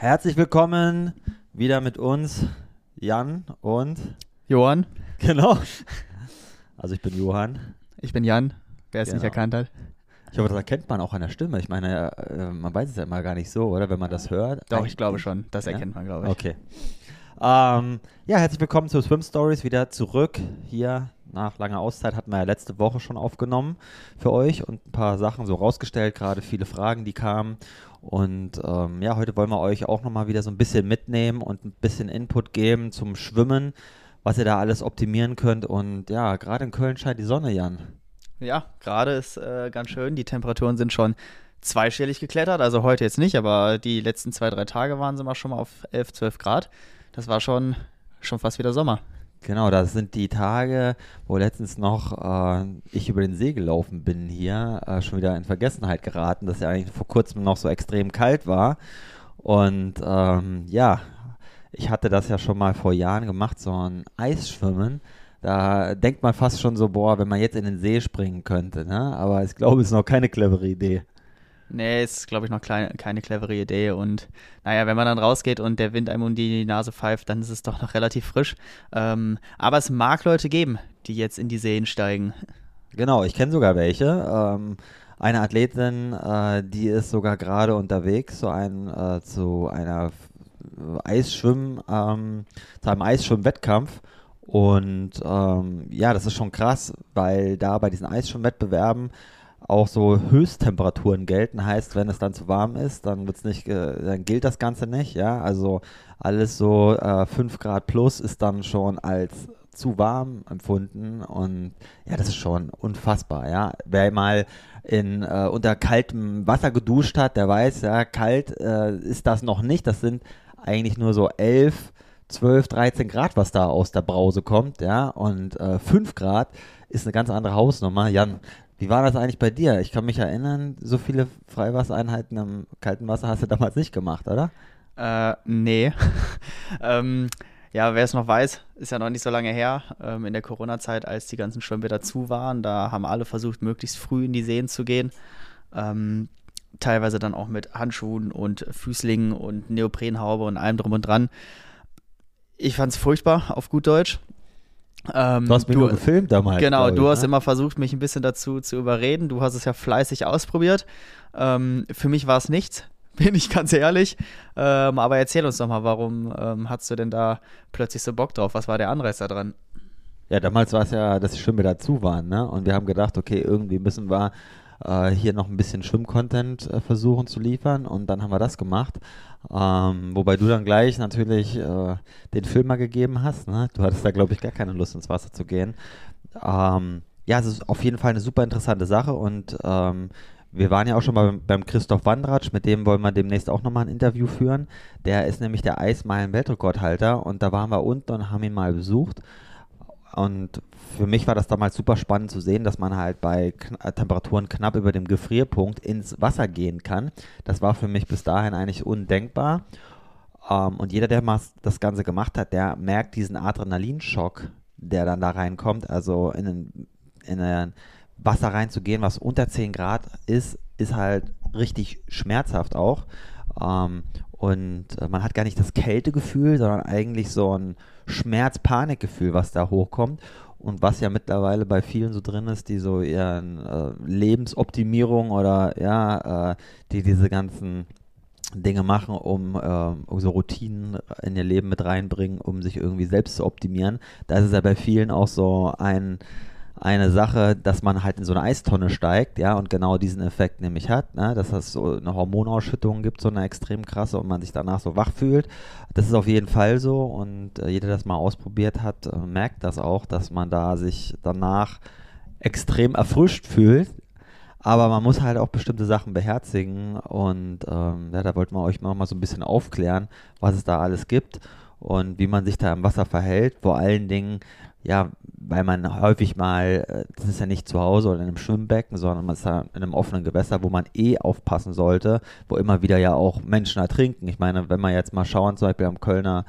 Herzlich willkommen wieder mit uns, Jan und Johann. genau. Also ich bin Johann. Ich bin Jan, wer es Genau. nicht erkannt hat. Ich hoffe, das erkennt man auch an der Stimme. Ich meine, äh, man weiß es ja immer gar nicht so, oder? Wenn man das hört. Doch, ich glaube schon. Das Ja? erkennt man, glaube ich. Okay. Ähm, ja, herzlich willkommen zu Swim Stories. Wieder zurück hier. Nach langer Auszeit hatten wir ja letzte Woche schon aufgenommen für euch und ein paar Sachen so rausgestellt, gerade viele Fragen, die kamen. Und ähm, ja, heute wollen wir euch auch nochmal wieder so ein bisschen mitnehmen und ein bisschen Input geben zum Schwimmen, was ihr da alles optimieren könnt. Und ja, gerade in Köln scheint die Sonne, Jan. Ja, gerade ist äh, ganz schön. Die Temperaturen sind schon zweistellig geklettert. Also heute jetzt nicht, aber die letzten zwei, drei Tage waren sie mal schon mal auf 11, 12 Grad. Das war schon, schon fast wieder Sommer. Genau, das sind die Tage, wo letztens noch äh, ich über den See gelaufen bin hier, äh, schon wieder in Vergessenheit geraten, dass ja eigentlich vor kurzem noch so extrem kalt war. Und ähm, ja, ich hatte das ja schon mal vor Jahren gemacht, so ein Eisschwimmen. Da denkt man fast schon so, boah, wenn man jetzt in den See springen könnte, ne? Aber ich glaube, es ist noch keine clevere Idee. Nee, ist, glaube ich, noch klein, keine clevere Idee. Und naja, wenn man dann rausgeht und der Wind einem um die Nase pfeift, dann ist es doch noch relativ frisch. Ähm, aber es mag Leute geben, die jetzt in die Seen steigen. Genau, ich kenne sogar welche. Ähm, eine Athletin, äh, die ist sogar gerade unterwegs zu, ein, äh, zu einer Eisschwimm, ähm, zu einem Eisschwimmwettkampf. Und ähm, ja, das ist schon krass, weil da bei diesen Eisschwimmwettbewerben auch so Höchsttemperaturen gelten. Heißt, wenn es dann zu warm ist, dann wird's nicht, dann gilt das Ganze nicht. Ja, also alles so äh, 5 Grad plus ist dann schon als zu warm empfunden und ja, das ist schon unfassbar, ja. Wer mal in äh, unter kaltem Wasser geduscht hat, der weiß, ja, kalt äh, ist das noch nicht. Das sind eigentlich nur so 11, 12, 13 Grad, was da aus der Brause kommt, ja. Und äh, 5 Grad ist eine ganz andere Hausnummer. Jan, wie war das eigentlich bei dir? Ich kann mich erinnern, so viele Freiwassereinheiten im kalten Wasser hast du damals nicht gemacht, oder? Äh, nee. ähm, ja, wer es noch weiß, ist ja noch nicht so lange her. Ähm, in der Corona-Zeit, als die ganzen Schwimmbäder zu waren, da haben alle versucht, möglichst früh in die Seen zu gehen. Ähm, teilweise dann auch mit Handschuhen und Füßlingen und Neoprenhaube und allem drum und dran. Ich fand's furchtbar, auf gut Deutsch. Ähm, Du hast mich nur gefilmt damals. Genau, du ich, hast ne? immer versucht, mich ein bisschen dazu zu überreden. Du hast es ja fleißig ausprobiert. Ähm, für mich war es nichts, bin ich ganz ehrlich. Ähm, aber erzähl uns doch mal, warum ähm, hast du denn da plötzlich so Bock drauf? Was war der Anreiz da dran? Ja, damals war es ja, dass die Schwimmbäder zu waren, ne? Und wir haben gedacht, okay, irgendwie müssen wir äh, hier noch ein bisschen Schwimmcontent äh, versuchen zu liefern und dann haben wir das gemacht. Ähm, wobei du dann gleich natürlich äh, den Film mal gegeben hast, ne? Du hattest da, glaube ich, gar keine Lust ins Wasser zu gehen. Ähm, ja, es ist auf jeden Fall eine super interessante Sache und ähm, wir waren ja auch schon mal beim, Christoph Wandratsch, mit dem wollen wir demnächst auch nochmal ein Interview führen. Der ist nämlich der Eismeilen-Weltrekordhalter und da waren wir unten und haben ihn mal besucht. Und für mich war das damals super spannend zu sehen, dass man halt bei kn äh, Temperaturen knapp über dem Gefrierpunkt ins Wasser gehen kann. Das war für mich bis dahin eigentlich undenkbar. Ähm, und jeder, der mal das Ganze gemacht hat, der merkt diesen Adrenalinschock, der dann da reinkommt. Also in ein, in ein Wasser reinzugehen, was unter 10 Grad ist, ist halt richtig schmerzhaft auch. Ähm, und äh, man hat gar nicht das Kältegefühl, sondern eigentlich so ein Schmerz-Panikgefühl, was da hochkommt. Und was ja mittlerweile bei vielen so drin ist, die so eher äh, Lebensoptimierung oder ja, äh, die diese ganzen Dinge machen, um äh, so Routinen in ihr Leben mit reinbringen, um sich irgendwie selbst zu optimieren. Da ist es ja bei vielen auch so ein eine Sache, dass man halt in so eine Eistonne steigt, ja, und genau diesen Effekt nämlich hat, ne, dass es so eine Hormonausschüttung gibt, so eine extrem krasse und man sich danach so wach fühlt. Das ist auf jeden Fall so und äh, jeder, der das mal ausprobiert hat, äh, merkt das auch, dass man da sich danach extrem erfrischt fühlt. Aber man muss halt auch bestimmte Sachen beherzigen und ähm, ja, da wollten wir euch noch mal so ein bisschen aufklären, was es da alles gibt und wie man sich da im Wasser verhält. Vor allen Dingen, ja, weil man häufig mal, äh, das ist ja nicht zu Hause oder in einem Schwimmbecken, sondern man ist da in einem offenen Gewässer, wo man eh aufpassen sollte, wo immer wieder ja auch Menschen ertrinken. Ich meine, wenn wir jetzt mal schauen, zum Beispiel am Kölner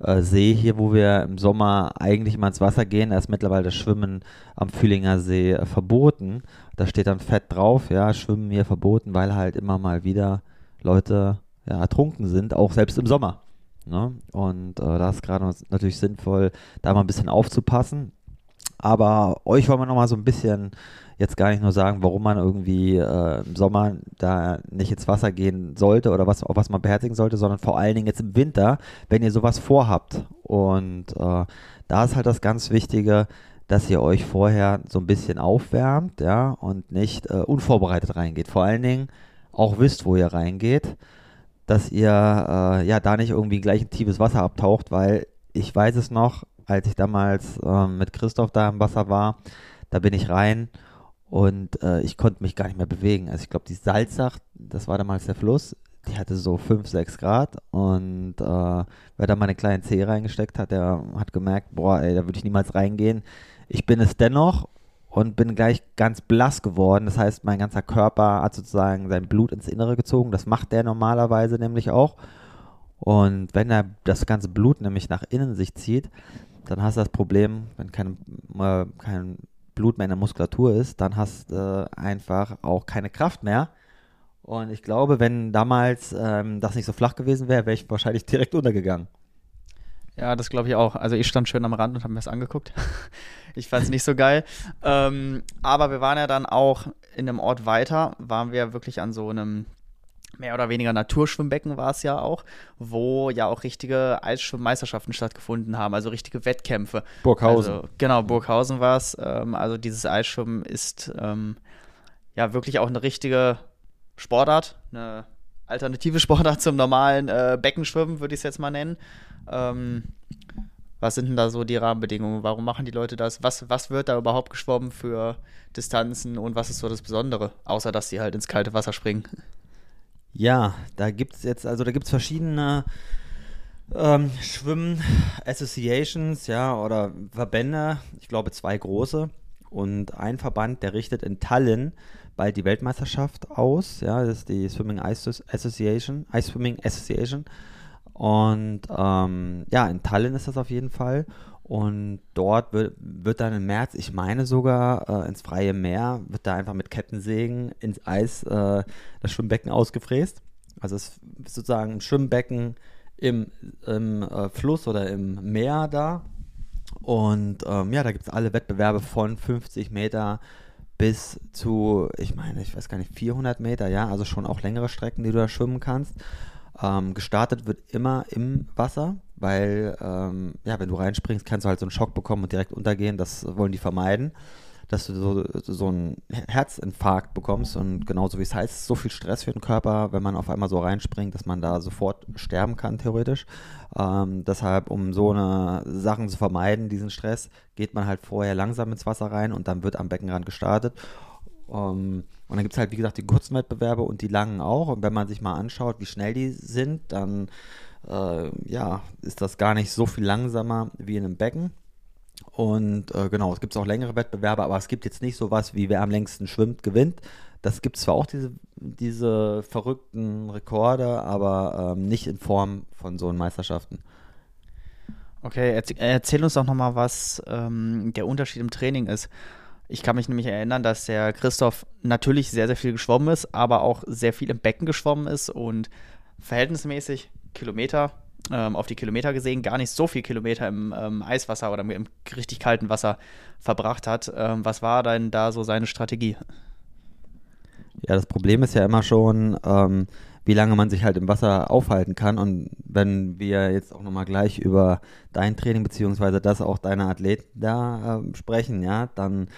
äh, See hier, wo wir im Sommer eigentlich immer ins Wasser gehen, da ist mittlerweile das Schwimmen am Fühlinger See äh, verboten. Da steht dann fett drauf, ja, Schwimmen hier verboten, weil halt immer mal wieder Leute ja, ertrunken sind, auch selbst im Sommer. Ne? Und äh, da ist gerade natürlich sinnvoll, da mal ein bisschen aufzupassen. Aber euch wollen wir noch mal so ein bisschen jetzt gar nicht nur sagen, warum man irgendwie äh, im Sommer da nicht ins Wasser gehen sollte oder was, was man beherzigen sollte, sondern vor allen Dingen jetzt im Winter, wenn ihr sowas vorhabt. Und äh, da ist halt das ganz Wichtige, dass ihr euch vorher so ein bisschen aufwärmt, ja, und nicht äh, unvorbereitet reingeht. Vor allen Dingen auch wisst, wo ihr reingeht, dass ihr äh, ja da nicht irgendwie gleich in tiefes Wasser abtaucht, weil ich weiß es noch, als ich damals äh, mit Christoph da im Wasser war, da bin ich rein und äh, ich konnte mich gar nicht mehr bewegen. Also ich glaube, die Salzach, das war damals der Fluss, die hatte so 5, 6 Grad und äh, wer da meine kleinen Zehe reingesteckt hat, der hat gemerkt, boah, ey, da würde ich niemals reingehen. Ich bin es dennoch und bin gleich ganz blass geworden. Das heißt, mein ganzer Körper hat sozusagen sein Blut ins Innere gezogen. Das macht der normalerweise nämlich auch. Und wenn er das ganze Blut nämlich nach innen sich zieht, dann hast du das Problem, wenn kein, äh, kein Blut mehr in der Muskulatur ist, dann hast du äh, einfach auch keine Kraft mehr. Und ich glaube, wenn damals ähm, das nicht so flach gewesen wäre, wäre ich wahrscheinlich direkt untergegangen. Ja, das glaube ich auch. Also ich stand schön am Rand und habe mir das angeguckt. ich fand es nicht so geil. Ähm, aber wir waren ja dann auch in einem Ort weiter, waren wir wirklich an so einem mehr oder weniger Naturschwimmbecken war es ja auch, wo ja auch richtige Eisschwimmmeisterschaften stattgefunden haben, also richtige Wettkämpfe. Burghausen. Also, genau, Burghausen war es. Ähm, also dieses Eisschwimmen ist ähm, ja wirklich auch eine richtige Sportart, eine alternative Sportart zum normalen äh, Beckenschwimmen, würde ich es jetzt mal nennen. Ähm, was sind denn da so die Rahmenbedingungen? Warum machen die Leute das? Was, was wird da überhaupt geschwommen für Distanzen und was ist so das Besondere? Außer, dass sie halt ins kalte Wasser springen. Ja, da gibt es jetzt, also da gibt es verschiedene ähm, Schwimmen-Associations, ja, oder Verbände, ich glaube zwei große. Und ein Verband, der richtet in Tallinn bald die Weltmeisterschaft aus, ja, das ist die Swimming Ice Association, Ice Swimming Association. Und ähm, ja, in Tallinn ist das auf jeden Fall. Und dort wird, wird dann im März, ich meine sogar äh, ins freie Meer, wird da einfach mit Kettensägen ins Eis äh, das Schwimmbecken ausgefräst. Also es ist sozusagen ein Schwimmbecken im, im äh, Fluss oder im Meer da. Und ähm, ja, da gibt es alle Wettbewerbe von 50 Meter bis zu, ich meine, ich weiß gar nicht, 400 Meter, ja, also schon auch längere Strecken, die du da schwimmen kannst. Ähm, gestartet wird immer im Wasser, weil, ähm, ja, wenn du reinspringst, kannst du halt so einen Schock bekommen und direkt untergehen. Das wollen die vermeiden, dass du so, so einen Herzinfarkt bekommst und genauso wie es heißt, so viel Stress für den Körper, wenn man auf einmal so reinspringt, dass man da sofort sterben kann, theoretisch. Ähm, deshalb, um so eine Sachen zu vermeiden, diesen Stress, geht man halt vorher langsam ins Wasser rein und dann wird am Beckenrand gestartet. Ähm, und dann gibt es halt, wie gesagt, die kurzen Wettbewerbe und die langen auch. Und wenn man sich mal anschaut, wie schnell die sind, dann äh, ja, ist das gar nicht so viel langsamer wie in einem Becken. Und äh, genau, es gibt auch längere Wettbewerbe, aber es gibt jetzt nicht so was wie wer am längsten schwimmt, gewinnt. Das gibt zwar auch diese, diese verrückten Rekorde, aber ähm, nicht in Form von so Meisterschaften. Okay, erzähl, erzähl uns doch nochmal, was ähm, der Unterschied im Training ist. Ich kann mich nämlich erinnern, dass der Christoph natürlich sehr, sehr viel geschwommen ist, aber auch sehr viel im Becken geschwommen ist und verhältnismäßig Kilometer, ähm, auf die Kilometer gesehen, gar nicht so viel Kilometer im ähm, Eiswasser oder im richtig kalten Wasser verbracht hat. Ähm, was war denn da so seine Strategie? Ja, das Problem ist ja immer schon, ähm, wie lange man sich halt im Wasser aufhalten kann. Und wenn wir jetzt auch nochmal gleich über dein Training beziehungsweise das auch deiner Athleten da äh, sprechen, ja, dann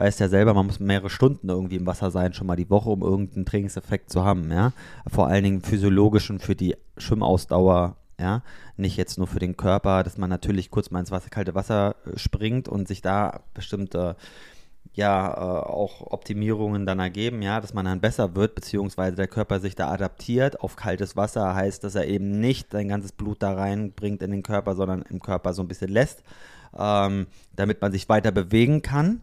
weißt ja selber, man muss mehrere Stunden irgendwie im Wasser sein, schon mal die Woche, um irgendeinen Trainingseffekt zu haben, ja. Vor allen Dingen physiologisch und für die Schwimmausdauer, ja. Nicht jetzt nur für den Körper, dass man natürlich kurz mal ins Wasser, kalte Wasser äh, springt und sich da bestimmte ja äh, auch Optimierungen dann ergeben, ja, dass man dann besser wird, beziehungsweise der Körper sich da adaptiert auf kaltes Wasser, heißt, dass er eben nicht sein ganzes Blut da reinbringt in den Körper, sondern im Körper so ein bisschen lässt, ähm, damit man sich weiter bewegen kann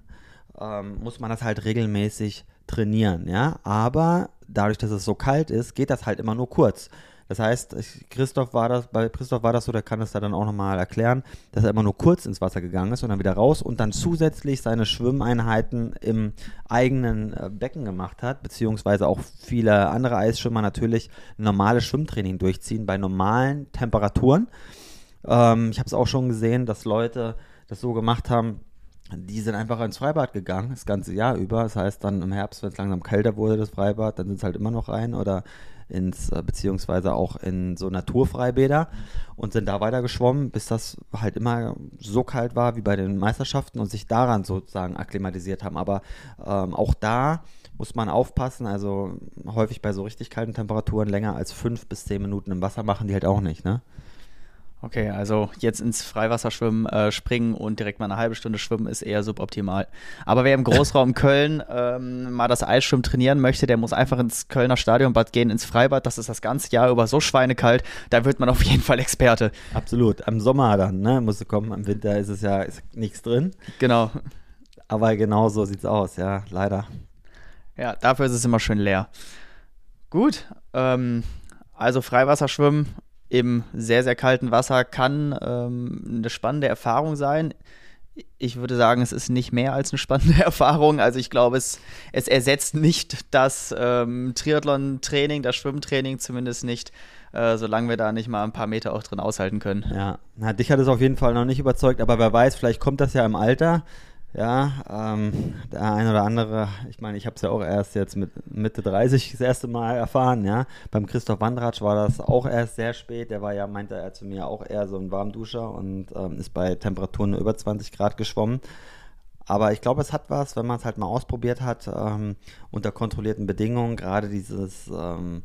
ähm, muss man das halt regelmäßig trainieren, ja. Aber dadurch, dass es so kalt ist, geht das halt immer nur kurz. Das heißt, Christoph war das, bei Christoph war das so, der kann es da dann auch nochmal erklären, dass er immer nur kurz ins Wasser gegangen ist und dann wieder raus und dann zusätzlich seine Schwimmeinheiten im eigenen äh, Becken gemacht hat, beziehungsweise auch viele andere Eisschwimmer natürlich normales Schwimmtraining durchziehen bei normalen Temperaturen. Ähm, ich habe es auch schon gesehen, dass Leute das so gemacht haben, die sind einfach ins Freibad gegangen, das ganze Jahr über. Das heißt, dann im Herbst, wenn es langsam kälter wurde, das Freibad, dann sind es halt immer noch rein oder ins, äh, beziehungsweise auch in so Naturfreibäder und sind da weiter geschwommen, bis das halt immer so kalt war wie bei den Meisterschaften und sich daran sozusagen akklimatisiert haben. Aber ähm, auch da muss man aufpassen. Also häufig bei so richtig kalten Temperaturen länger als fünf bis zehn Minuten im Wasser machen die halt auch nicht, ne? Okay, also jetzt ins Freiwasserschwimmen äh, springen und direkt mal eine halbe Stunde schwimmen ist eher suboptimal. Aber wer im Großraum Köln ähm, mal das Eisschwimmen trainieren möchte, der muss einfach ins Kölner Stadionbad gehen, ins Freibad. Das ist das ganze Jahr über so schweinekalt. Da wird man auf jeden Fall Experte. Absolut. Am Sommer dann, ne? Musste kommen. Im Winter ist es ja ist nichts drin. Genau. Aber genau so sieht's aus, ja, leider. Ja, dafür ist es immer schön leer. Gut. Ähm, also Freiwasserschwimmen im sehr, sehr kalten Wasser kann ähm, eine spannende Erfahrung sein. Ich würde sagen, es ist nicht mehr als eine spannende Erfahrung. Also ich glaube, es, es ersetzt nicht das ähm, Triathlon-Training, das Schwimmtraining, zumindest nicht, äh, solange wir da nicht mal ein paar Meter auch drin aushalten können. Ja, Na, dich hat es auf jeden Fall noch nicht überzeugt, aber wer weiß, vielleicht kommt das ja im Alter. Ja, ähm, der ein oder andere, ich meine, ich habe es ja auch erst jetzt mit Mitte 30 das erste Mal erfahren, ja. Beim Christoph Wandratsch war das auch erst sehr spät. Der war ja, meinte er zu mir, auch eher so ein Warmduscher und ähm, ist bei Temperaturen über 20 Grad geschwommen. Aber ich glaube, es hat was, wenn man es halt mal ausprobiert hat, ähm, unter kontrollierten Bedingungen, gerade dieses, ähm,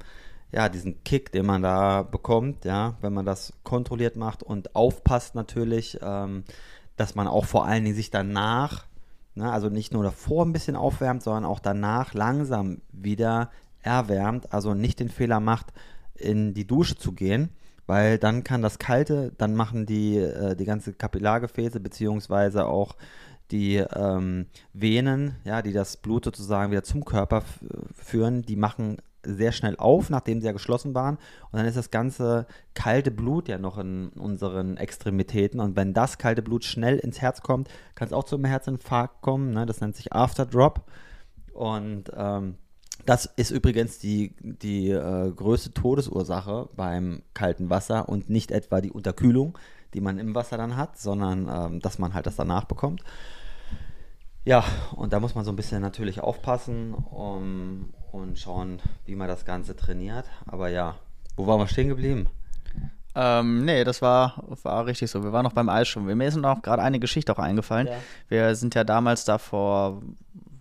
ja, diesen Kick, den man da bekommt, ja, wenn man das kontrolliert macht und aufpasst natürlich, ähm, dass man auch vor allen Dingen sich danach, ne, also nicht nur davor ein bisschen aufwärmt, sondern auch danach langsam wieder erwärmt, also nicht den Fehler macht, in die Dusche zu gehen, weil dann kann das Kalte, dann machen die, äh, die ganze Kapillargefäße beziehungsweise auch die ähm, Venen, ja, die das Blut sozusagen wieder zum Körper führen, die machen sehr schnell auf, nachdem sie ja geschlossen waren. Und dann ist das ganze kalte Blut ja noch in unseren Extremitäten. Und wenn das kalte Blut schnell ins Herz kommt, kann es auch zum Herzinfarkt kommen. Ne? Das nennt sich Afterdrop. Und ähm, das ist übrigens die, die äh, größte Todesursache beim kalten Wasser und nicht etwa die Unterkühlung, die man im Wasser dann hat, sondern ähm, dass man halt das danach bekommt. Ja, und da muss man so ein bisschen natürlich aufpassen um, und schauen, wie man das Ganze trainiert. Aber ja, wo waren wir stehen geblieben? Ähm, nee, das war, war richtig so. Wir waren noch beim Eisschwimmen. Mir ist noch gerade eine Geschichte auch eingefallen. Ja. Wir sind ja damals da vor,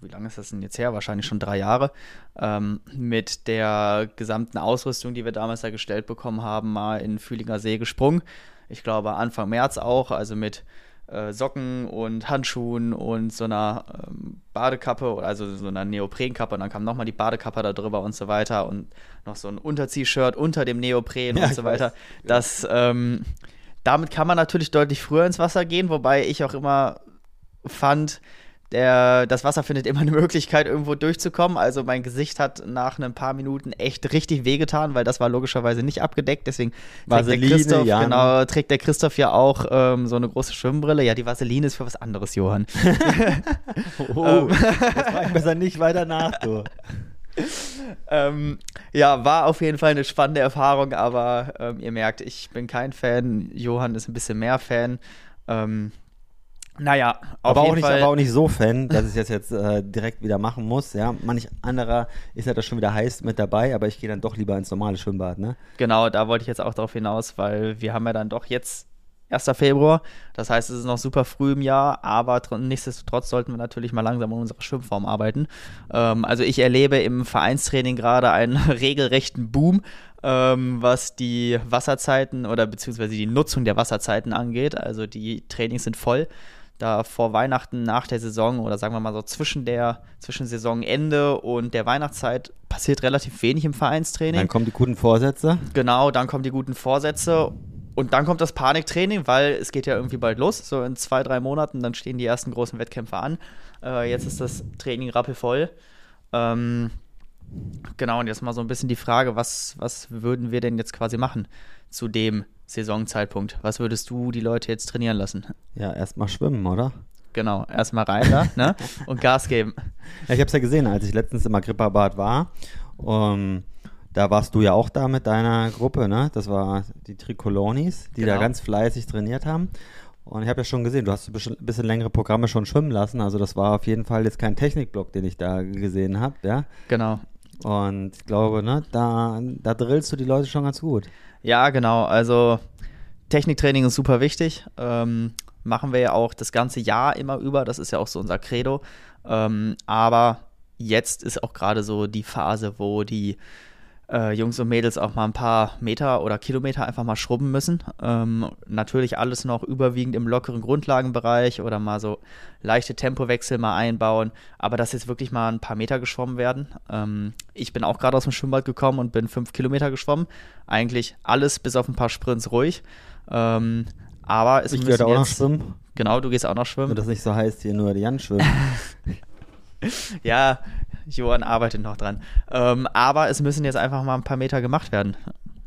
wie lange ist das denn jetzt her? Wahrscheinlich schon drei Jahre. Ähm, mit der gesamten Ausrüstung, die wir damals da gestellt bekommen haben, mal in Fühlinger See gesprungen. Ich glaube Anfang März auch, also mit äh, Socken und Handschuhen und so einer ähm, Badekappe, also so einer Neoprenkappe und dann kam nochmal die Badekappe da drüber und so weiter und noch so ein Unterziehshirt unter dem Neopren ja, und so weiter. Weiß. Das, ähm, damit kann man natürlich deutlich früher ins Wasser gehen, wobei ich auch immer fand, der, das Wasser findet immer eine Möglichkeit, irgendwo durchzukommen. Also mein Gesicht hat nach ein paar Minuten echt richtig wehgetan, weil das war logischerweise nicht abgedeckt. Deswegen trägt der Christoph, ja. genau, trägt der Christoph ja auch ähm, so eine große Schwimmbrille. Ja, die Vaseline ist für was anderes, Johann. oh, ähm. das besser nicht weiter nach, du. ähm, ja, war auf jeden Fall eine spannende Erfahrung, aber ähm, ihr merkt, ich bin kein Fan. Johann ist ein bisschen mehr Fan. Ähm, naja, aber auch, nicht, aber auch nicht so Fan, dass ich das jetzt äh, direkt wieder machen muss. Ja, manch anderer ist ja das schon wieder heiß mit dabei, aber ich gehe dann doch lieber ins normale Schwimmbad. Ne? Genau, da wollte ich jetzt auch darauf hinaus, weil wir haben ja dann doch jetzt 1. Februar. Das heißt, es ist noch super früh im Jahr, aber nichtsdestotrotz sollten wir natürlich mal langsam an unserer Schwimmform arbeiten. Ähm, also ich erlebe im Vereinstraining gerade einen regelrechten Boom, ähm, was die Wasserzeiten oder beziehungsweise die Nutzung der Wasserzeiten angeht. Also die Trainings sind voll da vor Weihnachten nach der Saison oder sagen wir mal so zwischen der zwischen Saisonende und der Weihnachtszeit passiert relativ wenig im Vereinstraining. Dann kommen die guten Vorsätze. Genau, dann kommen die guten Vorsätze und dann kommt das Paniktraining, weil es geht ja irgendwie bald los. So in zwei, drei Monaten, dann stehen die ersten großen Wettkämpfe an. Äh, jetzt ist das Training rappelvoll. Ähm, Genau, und jetzt mal so ein bisschen die Frage, was, was würden wir denn jetzt quasi machen zu dem Saisonzeitpunkt? Was würdest du die Leute jetzt trainieren lassen? Ja, erstmal schwimmen, oder? Genau, erstmal rein da ne? und Gas geben. Ja, ich habe es ja gesehen, als ich letztens im Agrippa-Bad war. Um, da warst du ja auch da mit deiner Gruppe, ne? Das war die Tricolonis, die genau. da ganz fleißig trainiert haben. Und ich habe ja schon gesehen, du hast ein bisschen, bisschen, längere Programme schon schwimmen lassen. Also das war auf jeden Fall jetzt kein Technikblock, den ich da gesehen habe, ja? Genau. Und ich glaube, ne, da, da drillst du die Leute schon ganz gut. Ja, genau. Also Techniktraining ist super wichtig. Ähm, machen wir ja auch das ganze Jahr immer über. Das ist ja auch so unser Credo. Ähm, aber jetzt ist auch gerade so die Phase, wo die äh, Jungs und Mädels auch mal ein paar Meter oder Kilometer einfach mal schrubben müssen. Ähm, natürlich alles noch überwiegend im lockeren Grundlagenbereich oder mal so leichte Tempowechsel mal einbauen, aber dass jetzt wirklich mal ein paar Meter geschwommen werden. Ähm, ich bin auch gerade aus dem Schwimmbad gekommen und bin fünf Kilometer geschwommen. Eigentlich alles bis auf ein paar Sprints ruhig. Ähm, aber es ich werde auch noch schwimmen. Genau, du gehst auch noch schwimmen. Wenn das nicht so heißt, hier nur die Jan schwimmen. ja, Johann arbeitet noch dran. Ähm, aber es müssen jetzt einfach mal ein paar Meter gemacht werden.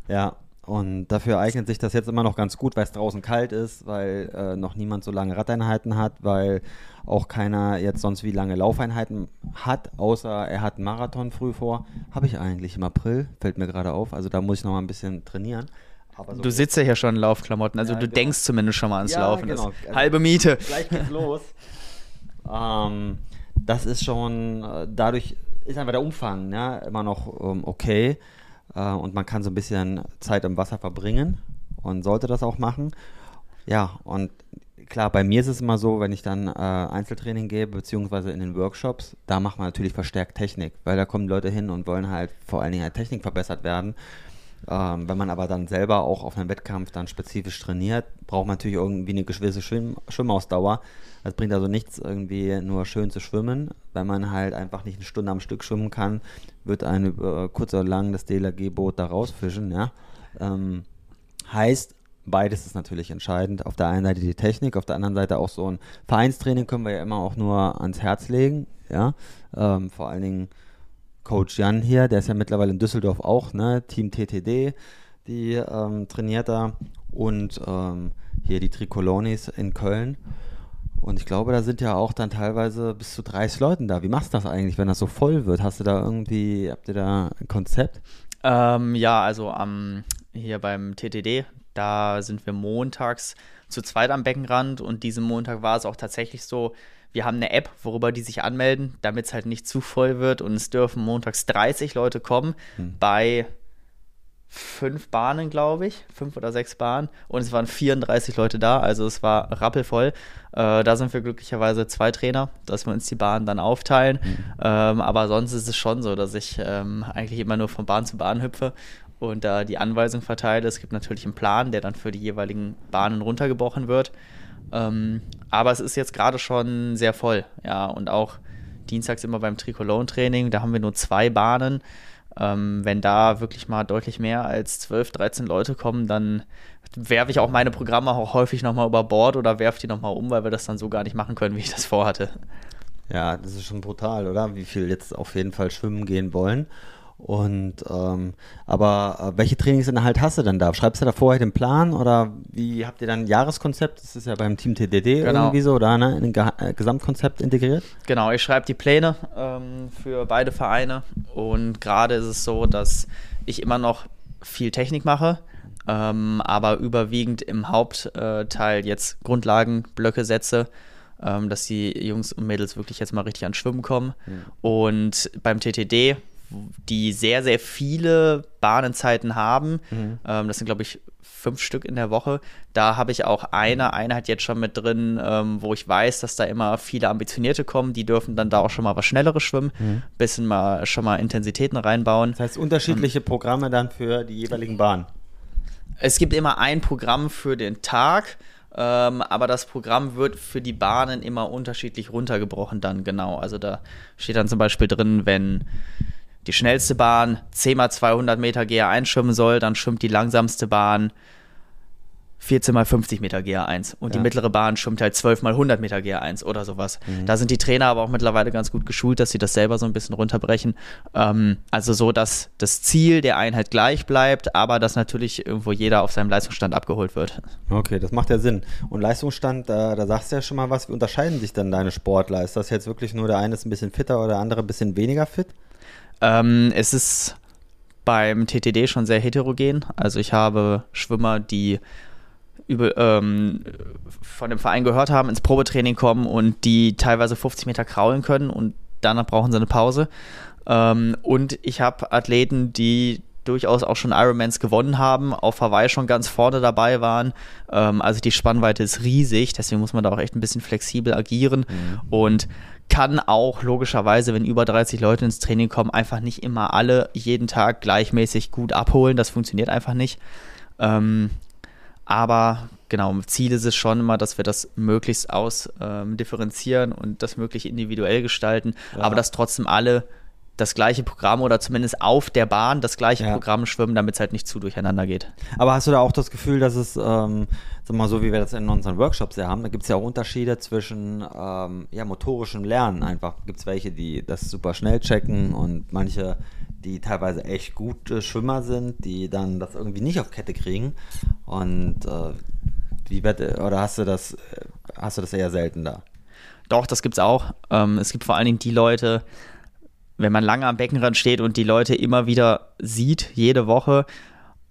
Ja, und dafür eignet sich das jetzt immer noch ganz gut, weil es draußen kalt ist, weil äh, noch niemand so lange Radeinheiten hat, weil auch keiner jetzt sonst wie lange Laufeinheiten hat, außer er hat einen Marathon früh vor. Habe ich eigentlich im April, fällt mir gerade auf. Also da muss ich noch mal ein bisschen trainieren. So du sitzt ja hier schon in Laufklamotten, also ja, du genau. denkst zumindest schon mal ans ja, Laufen. Genau. Also halbe Miete. Gleich geht's los. ähm, das ist schon, äh, dadurch ist einfach der Umfang ne, immer noch ähm, okay äh, und man kann so ein bisschen Zeit im Wasser verbringen und sollte das auch machen. Ja, und klar, bei mir ist es immer so, wenn ich dann äh, Einzeltraining gebe, beziehungsweise in den Workshops, da macht man natürlich verstärkt Technik, weil da kommen Leute hin und wollen halt vor allen Dingen halt Technik verbessert werden. Ähm, wenn man aber dann selber auch auf einem Wettkampf dann spezifisch trainiert, braucht man natürlich irgendwie eine gewisse Schwimm Schwimmausdauer. Es bringt also nichts, irgendwie nur schön zu schwimmen. Wenn man halt einfach nicht eine Stunde am Stück schwimmen kann, wird ein über kurz oder lang das DLRG-Boot da rausfischen. Ja? Ähm, heißt, beides ist natürlich entscheidend. Auf der einen Seite die Technik, auf der anderen Seite auch so ein Vereinstraining können wir ja immer auch nur ans Herz legen. Ja? Ähm, vor allen Dingen Coach Jan hier, der ist ja mittlerweile in Düsseldorf auch, ne? Team TTD, die ähm, trainiert da und ähm, hier die Tricolonis in Köln. Und ich glaube, da sind ja auch dann teilweise bis zu 30 Leuten da. Wie machst du das eigentlich, wenn das so voll wird? Hast du da irgendwie, habt ihr da ein Konzept? Ähm, ja, also am, hier beim TTD, da sind wir montags zu zweit am Beckenrand und diesen Montag war es auch tatsächlich so, wir haben eine App, worüber die sich anmelden, damit es halt nicht zu voll wird und es dürfen montags 30 Leute kommen hm. bei fünf Bahnen, glaube ich, fünf oder sechs Bahnen und es waren 34 Leute da, also es war rappelvoll. Äh, da sind wir glücklicherweise zwei Trainer, dass wir uns die Bahnen dann aufteilen. Mhm. Ähm, aber sonst ist es schon so, dass ich ähm, eigentlich immer nur von Bahn zu Bahn hüpfe und da äh, die Anweisung verteile. Es gibt natürlich einen Plan, der dann für die jeweiligen Bahnen runtergebrochen wird. Ähm, aber es ist jetzt gerade schon sehr voll, ja, und auch dienstags immer beim Tricolone-Training, da haben wir nur zwei Bahnen. Ähm, wenn da wirklich mal deutlich mehr als 12, 13 Leute kommen, dann werfe ich auch meine Programme auch häufig nochmal über Bord oder werfe die nochmal um, weil wir das dann so gar nicht machen können, wie ich das vorhatte. Ja, das ist schon brutal, oder? Wie viel jetzt auf jeden Fall schwimmen gehen wollen. Und ähm, aber äh, welche Trainingsinhalt hast du denn da? Schreibst du da vorher den Plan oder wie habt ihr dann ein Jahreskonzept? Das ist ja beim Team TDD genau. irgendwie so, oder ne? in ein Ge äh, Gesamtkonzept integriert? Genau, ich schreibe die Pläne ähm, für beide Vereine und gerade ist es so, dass ich immer noch viel Technik mache, ähm, aber überwiegend im Hauptteil jetzt Grundlagenblöcke setze ähm, dass die Jungs und Mädels wirklich jetzt mal richtig ans Schwimmen kommen. Mhm. Und beim TTD die sehr, sehr viele Bahnenzeiten haben. Mhm. Ähm, das sind, glaube ich, fünf Stück in der Woche. Da habe ich auch eine Einheit jetzt schon mit drin, ähm, wo ich weiß, dass da immer viele Ambitionierte kommen. Die dürfen dann da auch schon mal was Schnelleres schwimmen, mhm. bisschen mal schon mal Intensitäten reinbauen. Das heißt, unterschiedliche ähm, Programme dann für die jeweiligen Bahnen. Es gibt immer ein Programm für den Tag. Ähm, aber das Programm wird für die Bahnen immer unterschiedlich runtergebrochen dann genau. Also da steht dann zum Beispiel drin, wenn die schnellste Bahn 10 mal 200 Meter GR einschwimmen soll, dann schwimmt die langsamste Bahn 14 mal 50 Meter GA1 und Ja. die mittlere Bahn schwimmt halt 12 mal 100 Meter GA1 oder sowas. Mhm. Da sind die Trainer aber auch mittlerweile ganz gut geschult, dass sie das selber so ein bisschen runterbrechen. Ähm, also so, dass das Ziel der Einheit gleich bleibt, aber dass natürlich irgendwo jeder auf seinem Leistungsstand abgeholt wird. Okay, das macht ja Sinn. Und Leistungsstand, da, da sagst du ja schon mal was. Wie unterscheiden sich denn deine Sportler? Ist das jetzt wirklich nur der eine ist ein bisschen fitter oder der andere ein bisschen weniger fit? Ähm, es ist beim TTD schon sehr heterogen. Also ich habe Schwimmer, die über, ähm, von dem Verein gehört haben, ins Probetraining kommen und die teilweise 50 Meter kraulen können und danach brauchen sie eine Pause. Ähm, und ich habe Athleten, die durchaus auch schon Ironmans gewonnen haben, auf Hawaii schon ganz vorne dabei waren. Ähm, also die Spannweite ist riesig, deswegen muss man da auch echt ein bisschen flexibel agieren und kann auch logischerweise, wenn über 30 Leute ins Training kommen, einfach nicht immer alle jeden Tag gleichmäßig gut abholen. Das funktioniert einfach nicht. Ähm, aber genau, Ziel ist es schon immer, dass wir das möglichst aus ähm, differenzieren und das möglichst individuell gestalten, Ja. aber dass trotzdem alle das gleiche Programm oder zumindest auf der Bahn das gleiche Ja. Programm schwimmen, damit es halt nicht zu durcheinander geht. Aber hast du da auch das Gefühl, dass es, ähm, sag mal so, wie wir das in unseren Workshops ja haben, da gibt es ja auch Unterschiede zwischen ähm, ja, motorischem Lernen einfach. Gibt es welche, die das super schnell checken und manche, die teilweise echt gute Schwimmer sind, die dann das irgendwie nicht auf Kette kriegen. Und äh, wie wird, oder hast du das, äh, hast du das eher selten da? Doch, das gibt's auch. Ähm, es gibt vor allen Dingen die Leute, wenn man lange am Beckenrand steht und die Leute immer wieder sieht, jede Woche,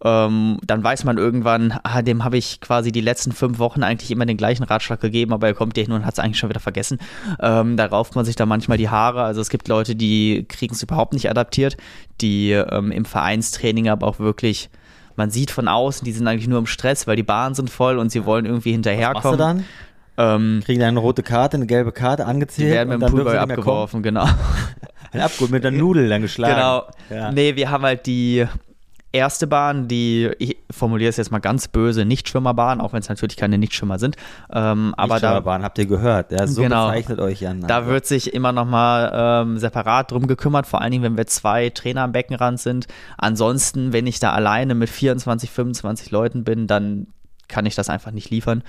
ähm, dann weiß man irgendwann, ah, dem habe ich quasi die letzten fünf Wochen eigentlich immer den gleichen Ratschlag gegeben, aber er kommt hier hin und hat es eigentlich schon wieder vergessen. Ähm, da rauft man sich da manchmal die Haare. Also es gibt Leute, die kriegen es überhaupt nicht adaptiert, die ähm, im Vereinstraining aber auch wirklich, man sieht von außen, die sind eigentlich nur im Stress, weil die Bahnen sind voll und sie wollen irgendwie Machst du hinterherkommen. dann? Ähm, Kriegen die eine rote Karte, eine gelbe Karte die angezählt werden mit dem dann Poolboy kommen? abgeworfen, genau. Abgeholt, mit der Nudel dann geschlagen. Genau. Ja. Nee, wir haben halt die erste Bahn, die, ich formuliere es jetzt mal ganz böse, Nichtschwimmerbahn, auch wenn es natürlich keine Nichtschwimmer sind. Ähm, aber da, Bahn habt ihr gehört. Ja, so Genau. bezeichnet euch Jan. da wird sich immer nochmal ähm, separat drum gekümmert, vor allen Dingen, wenn wir zwei Trainer am Beckenrand sind. Ansonsten, wenn ich da alleine mit 24, 25 Leuten bin, dann kann ich das einfach nicht liefern